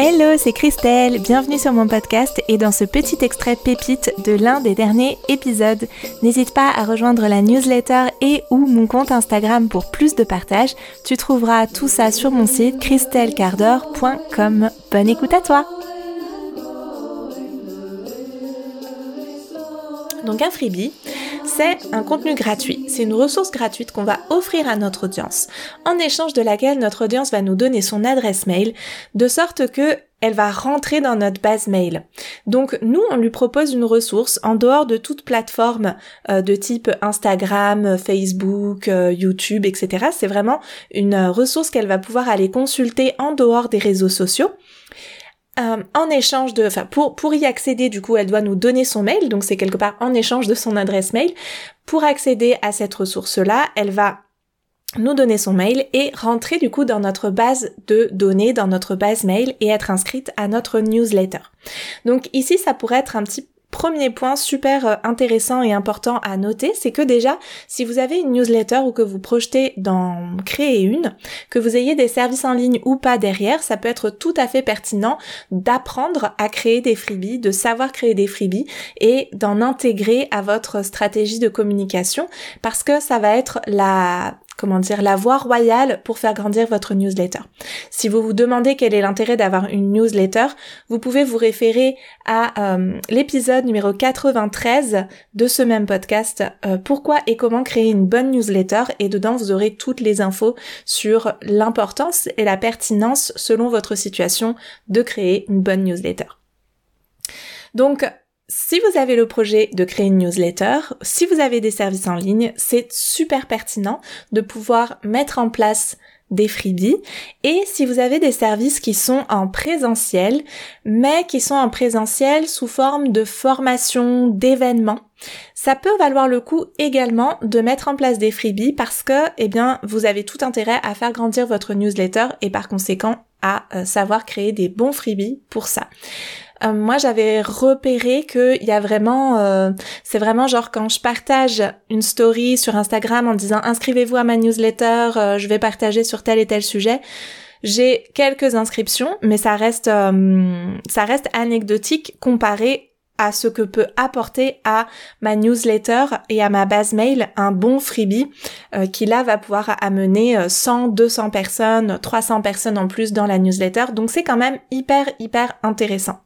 Hello, c'est Christelle, bienvenue sur mon podcast et dans ce petit extrait pépite de l'un des derniers épisodes. N'hésite pas à rejoindre la newsletter et ou mon compte Instagram pour plus de partage. Tu trouveras tout ça sur mon site christellecardor.com. Bonne écoute à toi Donc un freebie, c'est un contenu gratuit, c'est une ressource gratuite qu'on va offrir à notre audience, en échange de laquelle notre audience va nous donner son adresse mail, de sorte que elle va rentrer dans notre base mail. Donc nous, on lui propose une ressource en dehors de toute plateforme euh, de type Instagram, Facebook, euh, YouTube, etc. C'est vraiment une ressource qu'elle va pouvoir aller consulter en dehors des réseaux sociaux. Euh, en échange de, enfin pour pour y accéder, du coup, elle doit nous donner son mail, donc c'est quelque part en échange de son adresse mail. Pour accéder à cette ressource-là, elle va nous donner son mail et rentrer du coup dans notre base de données, dans notre base mail et être inscrite à notre newsletter. Donc ici, ça pourrait être un petit Premier point super euh, intéressant et important à noter, c'est que déjà, si vous avez une newsletter ou que vous projetez d'en créer une, que vous ayez des services en ligne ou pas derrière, ça peut être tout à fait pertinent d'apprendre à créer des freebies, de savoir créer des freebies et d'en intégrer à votre stratégie de communication parce que ça va être la comment dire, la voie royale pour faire grandir votre newsletter. Si vous vous demandez quel est l'intérêt d'avoir une newsletter, vous pouvez vous référer à euh, l'épisode numéro 93 de ce même podcast, euh, pourquoi et comment créer une bonne newsletter, et dedans vous aurez toutes les infos sur l'importance et la pertinence selon votre situation de créer une bonne newsletter. Donc, si vous avez le projet de créer une newsletter, si vous avez des services en ligne, c'est super pertinent de pouvoir mettre en place des freebies et si vous avez des services qui sont en présentiel mais qui sont en présentiel sous forme de formation, d'événements, ça peut valoir le coup également de mettre en place des freebies parce que eh bien vous avez tout intérêt à faire grandir votre newsletter et par conséquent à euh, savoir créer des bons freebies pour ça. Euh, moi j'avais repéré que il y a vraiment euh, c'est vraiment genre quand je partage une story sur Instagram en disant inscrivez-vous à ma newsletter, euh, je vais partager sur tel et tel sujet. J'ai quelques inscriptions, mais ça reste ça reste anecdotique comparé à ce que peut apporter à ma newsletter et à ma base mail un bon freebie qui là va pouvoir amener 100, 200 personnes, 300 personnes en plus dans la newsletter. Donc c'est quand même hyper hyper intéressant.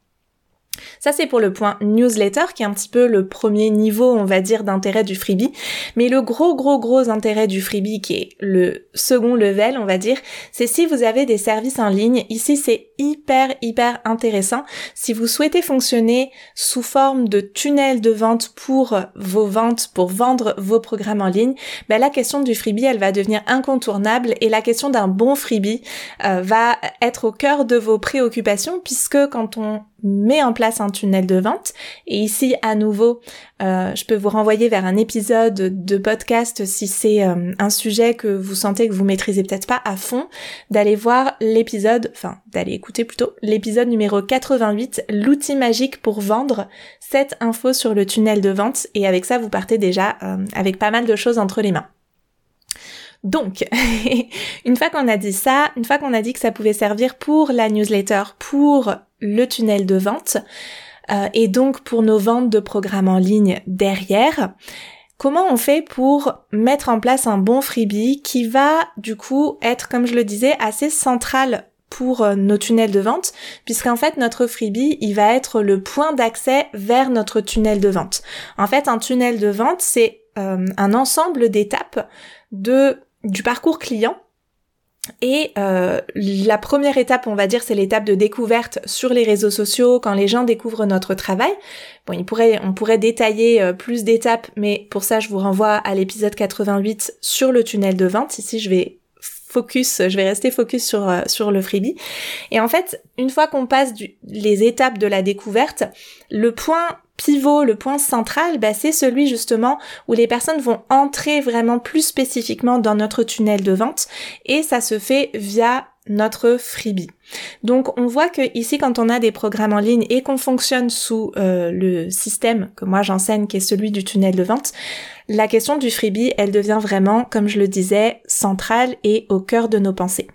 Ça, c'est pour le point newsletter, qui est un petit peu le premier niveau, on va dire, d'intérêt du freebie. Mais le gros, gros, gros intérêt du freebie, qui est le second level, on va dire, c'est si vous avez des services en ligne. Ici, c'est hyper, hyper intéressant. Si vous souhaitez fonctionner sous forme de tunnel de vente pour vos ventes, pour vendre vos programmes en ligne, ben, la question du freebie, elle va devenir incontournable et la question d'un bon freebie euh, va être au cœur de vos préoccupations puisque quand on met en place un tunnel de vente. Et ici, à nouveau, euh, je peux vous renvoyer vers un épisode de podcast si c'est euh, un sujet que vous sentez que vous maîtrisez peut-être pas à fond, d'aller voir l'épisode, enfin d'aller écouter plutôt l'épisode numéro 88, l'outil magique pour vendre, cette info sur le tunnel de vente. Et avec ça, vous partez déjà euh, avec pas mal de choses entre les mains. Donc, une fois qu'on a dit ça, une fois qu'on a dit que ça pouvait servir pour la newsletter, pour le tunnel de vente, euh, et donc pour nos ventes de programmes en ligne derrière, comment on fait pour mettre en place un bon freebie qui va du coup être, comme je le disais, assez central pour euh, nos tunnels de vente, puisqu'en fait notre freebie, il va être le point d'accès vers notre tunnel de vente. En fait, un tunnel de vente, c'est euh, un ensemble d'étapes de du parcours client. Et euh, la première étape, on va dire, c'est l'étape de découverte sur les réseaux sociaux, quand les gens découvrent notre travail. Bon, il pourrait, on pourrait détailler euh, plus d'étapes, mais pour ça, je vous renvoie à l'épisode 88 sur le tunnel de vente. Ici, je vais focus, je vais rester focus sur euh, sur le freebie. Et en fait, une fois qu'on passe du, les étapes de la découverte, le point pivot, le point central, bah, c'est celui justement où les personnes vont entrer vraiment plus spécifiquement dans notre tunnel de vente et ça se fait via notre freebie. Donc on voit que ici quand on a des programmes en ligne et qu'on fonctionne sous euh, le système que moi j'enseigne qui est celui du tunnel de vente, la question du freebie elle devient vraiment comme je le disais centrale et au cœur de nos pensées.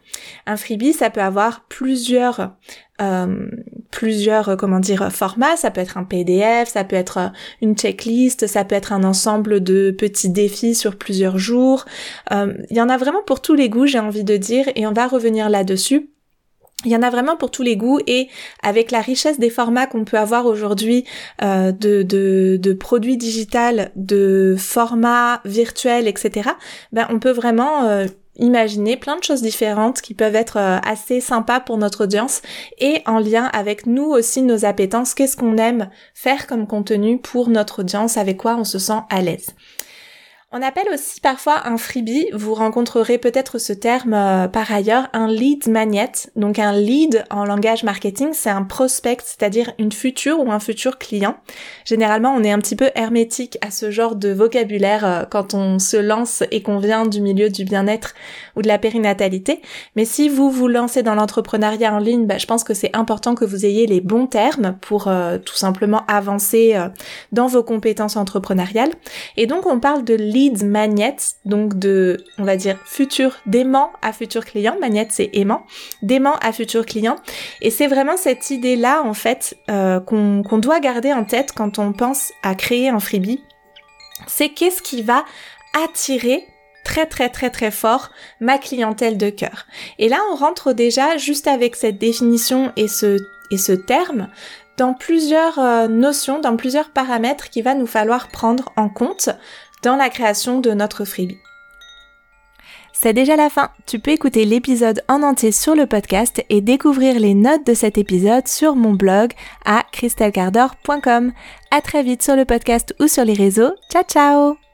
Un freebie, ça peut avoir plusieurs euh, plusieurs comment dire formats ça peut être un PDF ça peut être une checklist ça peut être un ensemble de petits défis sur plusieurs jours il y en a vraiment pour tous les goûts j'ai envie de dire et on va revenir là-dessus il y en a vraiment pour tous les goûts et avec la richesse des formats qu'on peut avoir aujourd'hui euh, de, produits digitales, de formats virtuels, etc. Ben on peut vraiment euh, imaginer plein de choses différentes qui peuvent être euh, assez sympas pour notre audience et en lien avec nous aussi nos appétences. Qu'est-ce qu'on aime faire comme contenu pour notre audience, avec quoi on se sent à l'aise. On appelle aussi parfois un freebie, vous rencontrerez peut-être ce terme euh, par ailleurs, un lead magnet. Donc un lead en langage marketing, c'est un prospect, c'est-à-dire une future ou un futur client. Généralement, on est un petit peu hermétique à ce genre de vocabulaire euh, quand on se lance et qu'on vient du milieu du bien-être ou de la périnatalité. Mais si vous vous lancez dans l'entrepreneuriat en ligne, bah, je pense que c'est important que vous ayez les bons termes pour euh, tout simplement avancer dans vos compétences entrepreneuriales. Et donc on parle de lead leads magnet, donc de, on va dire, futur d'aimant à futur client. Magnet, c'est aimant. D'aimant à futur client. Et c'est vraiment cette idée-là, en fait, euh, qu'on doit garder en tête quand on pense à créer un freebie. C'est qu'est-ce qui va attirer très très très très fort ma clientèle de cœur. Et là, on rentre déjà juste avec cette définition et ce, et ce terme dans plusieurs euh, notions, dans plusieurs paramètres qu'il va nous falloir prendre en compte dans la création de notre freebie. C'est déjà la fin. Tu peux écouter l'épisode en entier sur le podcast et découvrir les notes de cet épisode sur mon blog à christelcardor.com. À très vite sur le podcast ou sur les réseaux. Ciao ciao!